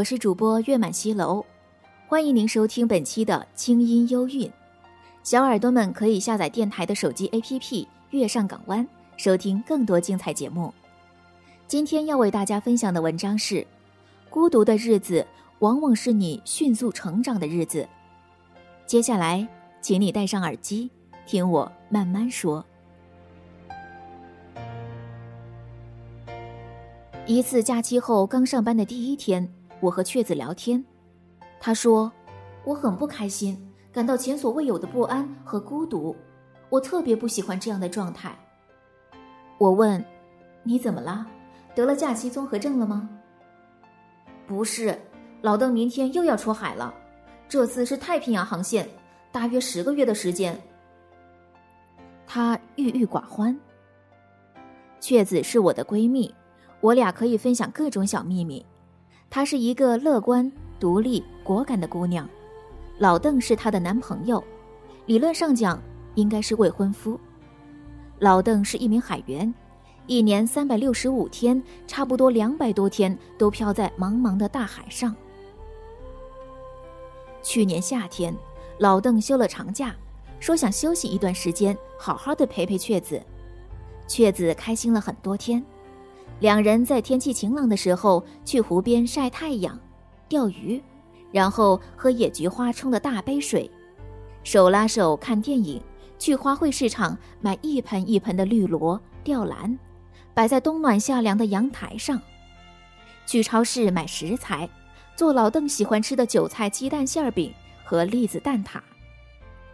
我是主播月满西楼，欢迎您收听本期的清音幽韵。小耳朵们可以下载电台的手机 APP《月上港湾》，收听更多精彩节目。今天要为大家分享的文章是：孤独的日子往往是你迅速成长的日子。接下来，请你戴上耳机，听我慢慢说。一次假期后刚上班的第一天。我和雀子聊天，他说：“我很不开心，感到前所未有的不安和孤独，我特别不喜欢这样的状态。”我问：“你怎么了？得了假期综合症了吗？”“不是，老邓明天又要出海了，这次是太平洋航线，大约十个月的时间。”他郁郁寡欢。雀子是我的闺蜜，我俩可以分享各种小秘密。她是一个乐观、独立、果敢的姑娘，老邓是她的男朋友，理论上讲应该是未婚夫。老邓是一名海员，一年三百六十五天，差不多两百多天都漂在茫茫的大海上。去年夏天，老邓休了长假，说想休息一段时间，好好的陪陪雀子，雀子开心了很多天。两人在天气晴朗的时候去湖边晒太阳、钓鱼，然后喝野菊花冲的大杯水，手拉手看电影，去花卉市场买一盆一盆的绿萝、吊兰，摆在冬暖夏凉的阳台上，去超市买食材，做老邓喜欢吃的韭菜鸡蛋馅饼和栗子蛋挞。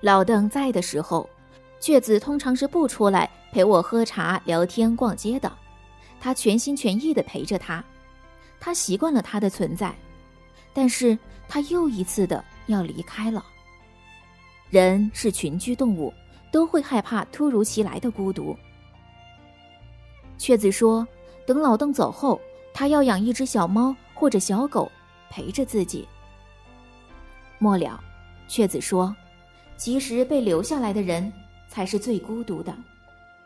老邓在的时候，雀子通常是不出来陪我喝茶、聊天、逛街的。他全心全意地陪着他，他习惯了他的存在，但是他又一次的要离开了。人是群居动物，都会害怕突如其来的孤独。雀子说：“等老邓走后，他要养一只小猫或者小狗陪着自己。”末了，雀子说：“其实被留下来的人才是最孤独的，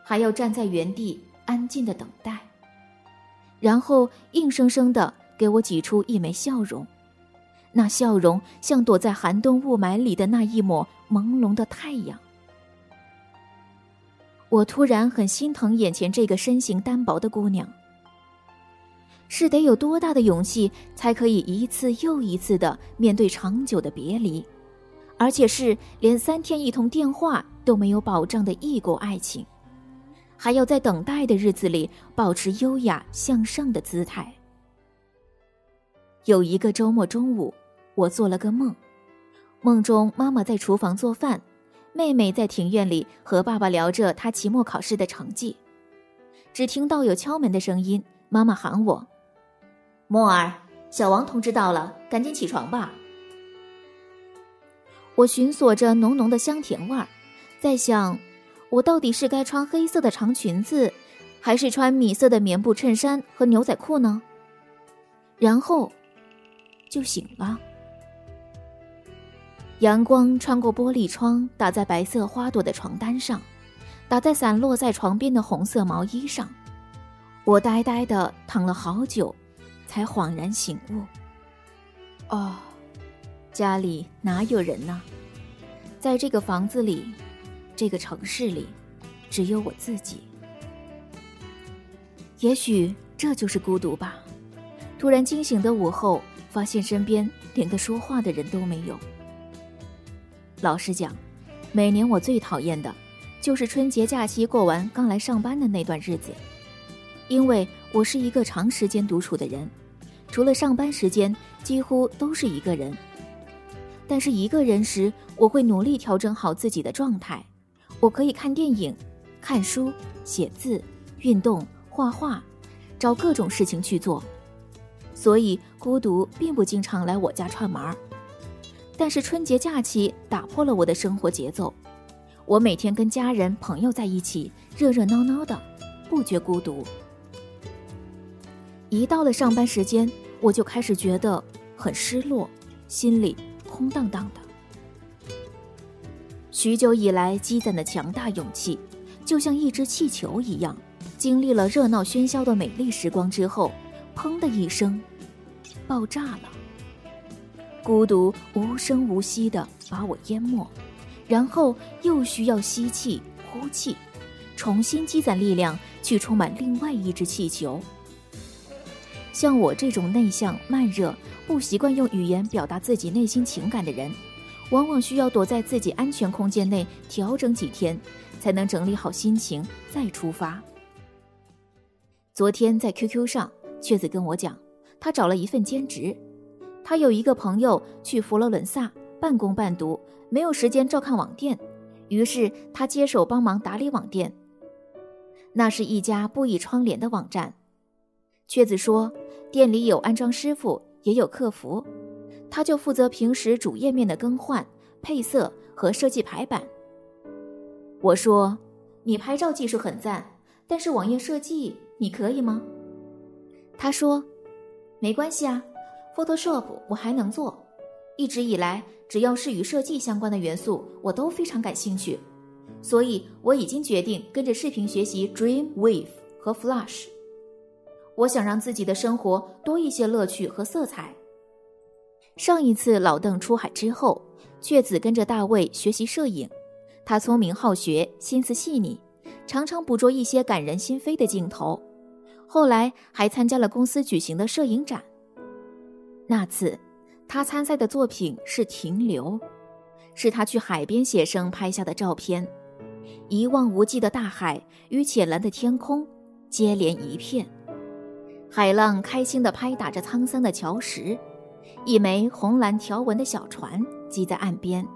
还要站在原地安静的等待。”然后硬生生的给我挤出一枚笑容，那笑容像躲在寒冬雾霾里的那一抹朦胧的太阳。我突然很心疼眼前这个身形单薄的姑娘。是得有多大的勇气，才可以一次又一次的面对长久的别离，而且是连三天一通电话都没有保障的异国爱情。还要在等待的日子里保持优雅向上的姿态。有一个周末中午，我做了个梦，梦中妈妈在厨房做饭，妹妹在庭院里和爸爸聊着她期末考试的成绩。只听到有敲门的声音，妈妈喊我：“莫儿，小王同志到了，赶紧起床吧。”我寻索着浓浓的香甜味儿，在想。我到底是该穿黑色的长裙子，还是穿米色的棉布衬衫和牛仔裤呢？然后，就醒了。阳光穿过玻璃窗，打在白色花朵的床单上，打在散落在床边的红色毛衣上。我呆呆的躺了好久，才恍然醒悟。哦，家里哪有人呢？在这个房子里。这个城市里，只有我自己。也许这就是孤独吧。突然惊醒的午后，发现身边连个说话的人都没有。老实讲，每年我最讨厌的，就是春节假期过完刚来上班的那段日子，因为我是一个长时间独处的人，除了上班时间，几乎都是一个人。但是一个人时，我会努力调整好自己的状态。我可以看电影、看书、写字、运动、画画，找各种事情去做。所以孤独并不经常来我家串门儿。但是春节假期打破了我的生活节奏，我每天跟家人朋友在一起，热热闹闹的，不觉孤独。一到了上班时间，我就开始觉得很失落，心里空荡荡的。许久以来积攒的强大勇气，就像一只气球一样，经历了热闹喧嚣的美丽时光之后，砰的一声，爆炸了。孤独无声无息地把我淹没，然后又需要吸气、呼气，重新积攒力量去充满另外一只气球。像我这种内向、慢热、不习惯用语言表达自己内心情感的人，往往需要躲在自己安全空间内调整几天，才能整理好心情再出发。昨天在 QQ 上，雀子跟我讲，他找了一份兼职。他有一个朋友去佛罗伦萨半工半读，没有时间照看网店，于是他接手帮忙打理网店。那是一家布艺窗帘的网站。雀子说，店里有安装师傅，也有客服，他就负责平时主页面的更换、配色和设计排版。我说，你拍照技术很赞，但是网页设计你可以吗？他说，没关系啊。Photoshop 我还能做，一直以来只要是与设计相关的元素，我都非常感兴趣，所以我已经决定跟着视频学习 Dreamweave 和 Flash。我想让自己的生活多一些乐趣和色彩。上一次老邓出海之后，雀子跟着大卫学习摄影，他聪明好学，心思细腻，常常捕捉一些感人心扉的镜头。后来还参加了公司举行的摄影展。那次，他参赛的作品是《停留》，是他去海边写生拍下的照片。一望无际的大海与浅蓝的天空接连一片，海浪开心地拍打着沧桑的礁石，一枚红蓝条纹的小船系在岸边，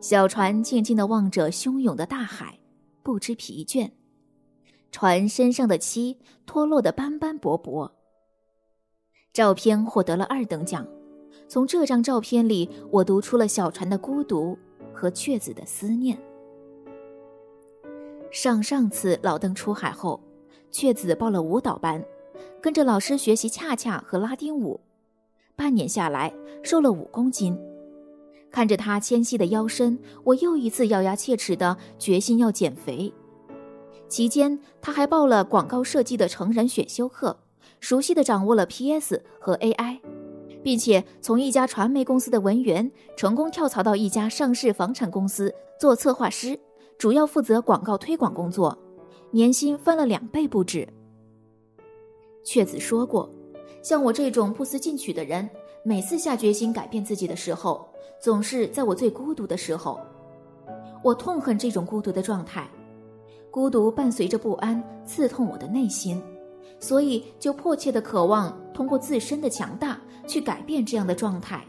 小船静静地望着汹涌的大海，不知疲倦。船身上的漆脱落得斑斑驳驳。照片获得了二等奖。从这张照片里，我读出了小船的孤独和雀子的思念。上上次老邓出海后，雀子报了舞蹈班，跟着老师学习恰恰和拉丁舞。半年下来，瘦了五公斤。看着他纤细的腰身，我又一次咬牙切齿的决心要减肥。期间，他还报了广告设计的成人选修课。熟悉的掌握了 PS 和 AI，并且从一家传媒公司的文员成功跳槽到一家上市房产公司做策划师，主要负责广告推广工作，年薪翻了两倍不止。雀子说过，像我这种不思进取的人，每次下决心改变自己的时候，总是在我最孤独的时候。我痛恨这种孤独的状态，孤独伴随着不安，刺痛我的内心。所以，就迫切的渴望通过自身的强大去改变这样的状态。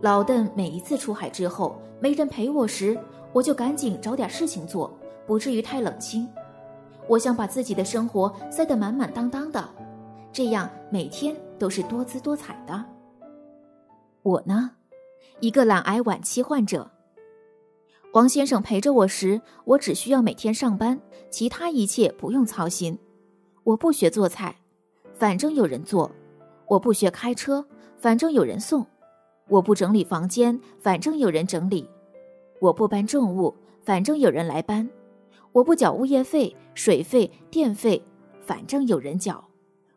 老邓每一次出海之后没人陪我时，我就赶紧找点事情做，不至于太冷清。我想把自己的生活塞得满满当当的，这样每天都是多姿多彩的。我呢，一个懒癌晚期患者。王先生陪着我时，我只需要每天上班，其他一切不用操心。我不学做菜，反正有人做；我不学开车，反正有人送；我不整理房间，反正有人整理；我不搬重物，反正有人来搬；我不缴物业费、水费、电费，反正有人缴；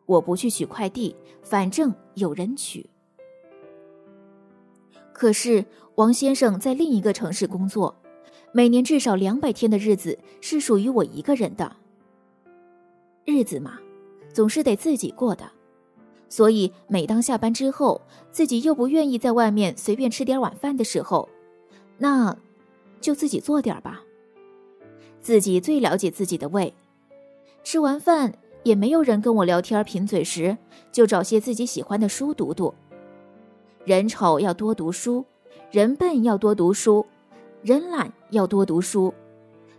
我不去取快递，反正有人取。可是王先生在另一个城市工作，每年至少两百天的日子是属于我一个人的。日子嘛，总是得自己过的，所以每当下班之后，自己又不愿意在外面随便吃点晚饭的时候，那，就自己做点吧。自己最了解自己的胃，吃完饭也没有人跟我聊天贫嘴时，就找些自己喜欢的书读读。人丑要多读书，人笨要多读书，人懒要多读书。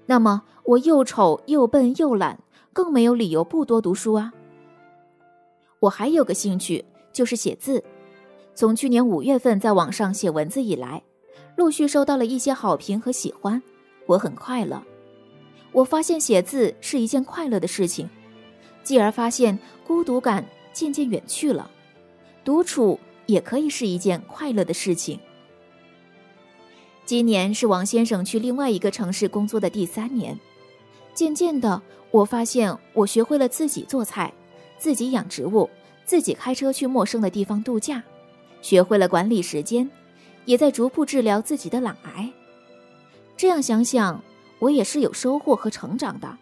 那么我又丑又笨又懒，更没有理由不多读书啊。我还有个兴趣，就是写字。从去年五月份在网上写文字以来，陆续收到了一些好评和喜欢，我很快乐。我发现写字是一件快乐的事情，继而发现孤独感渐渐远去了，独处也可以是一件快乐的事情。今年是王先生去另外一个城市工作的第三年，渐渐的，我发现我学会了自己做菜，自己养植物，自己开车去陌生的地方度假，学会了管理时间，也在逐步治疗自己的懒癌。这样想想。我也是有收获和成长的。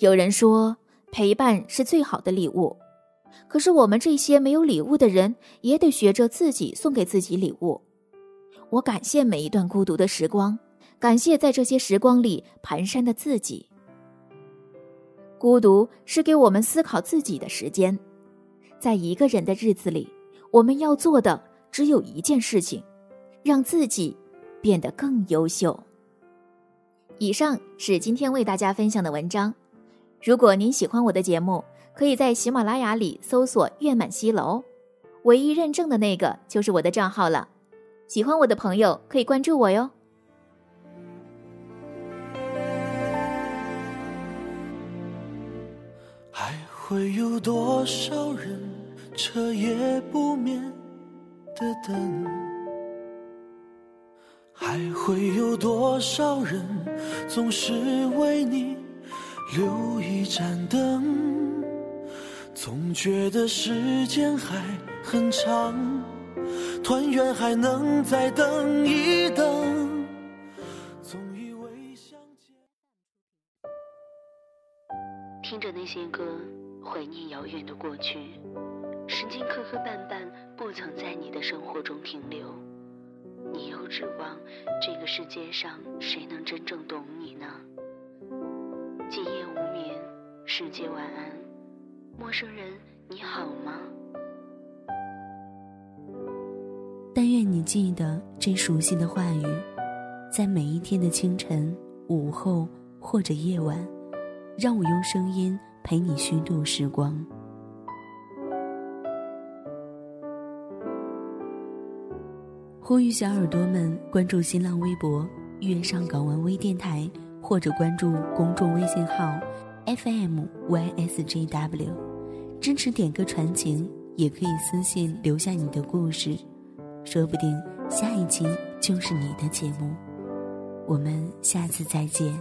有人说陪伴是最好的礼物，可是我们这些没有礼物的人也得学着自己送给自己礼物。我感谢每一段孤独的时光，感谢在这些时光里蹒跚的自己。孤独是给我们思考自己的时间，在一个人的日子里，我们要做的只有一件事情，让自己。变得更优秀。以上是今天为大家分享的文章。如果您喜欢我的节目，可以在喜马拉雅里搜索“月满西楼”，唯一认证的那个就是我的账号了。喜欢我的朋友可以关注我哟。还会有多少人彻夜不眠的等？还会有多少人总是为你留一盏灯？总觉得时间还很长，团圆还能再等一等。总以为相见。听着那些歌，怀念遥远的过去，时间磕磕绊绊，不曾在你的生活中停留。你又指望这个世界上谁能真正懂你呢？世界晚安，陌生人你好吗？但愿你记得这熟悉的话语，在每一天的清晨、午后或者夜晚，让我用声音陪你虚度时光。呼吁小耳朵们关注新浪微博“月上港湾微电台”，或者关注公众微信号 “FMYSJW”，支持点歌传情，也可以私信留下你的故事，说不定下一期就是你的节目。我们下次再见。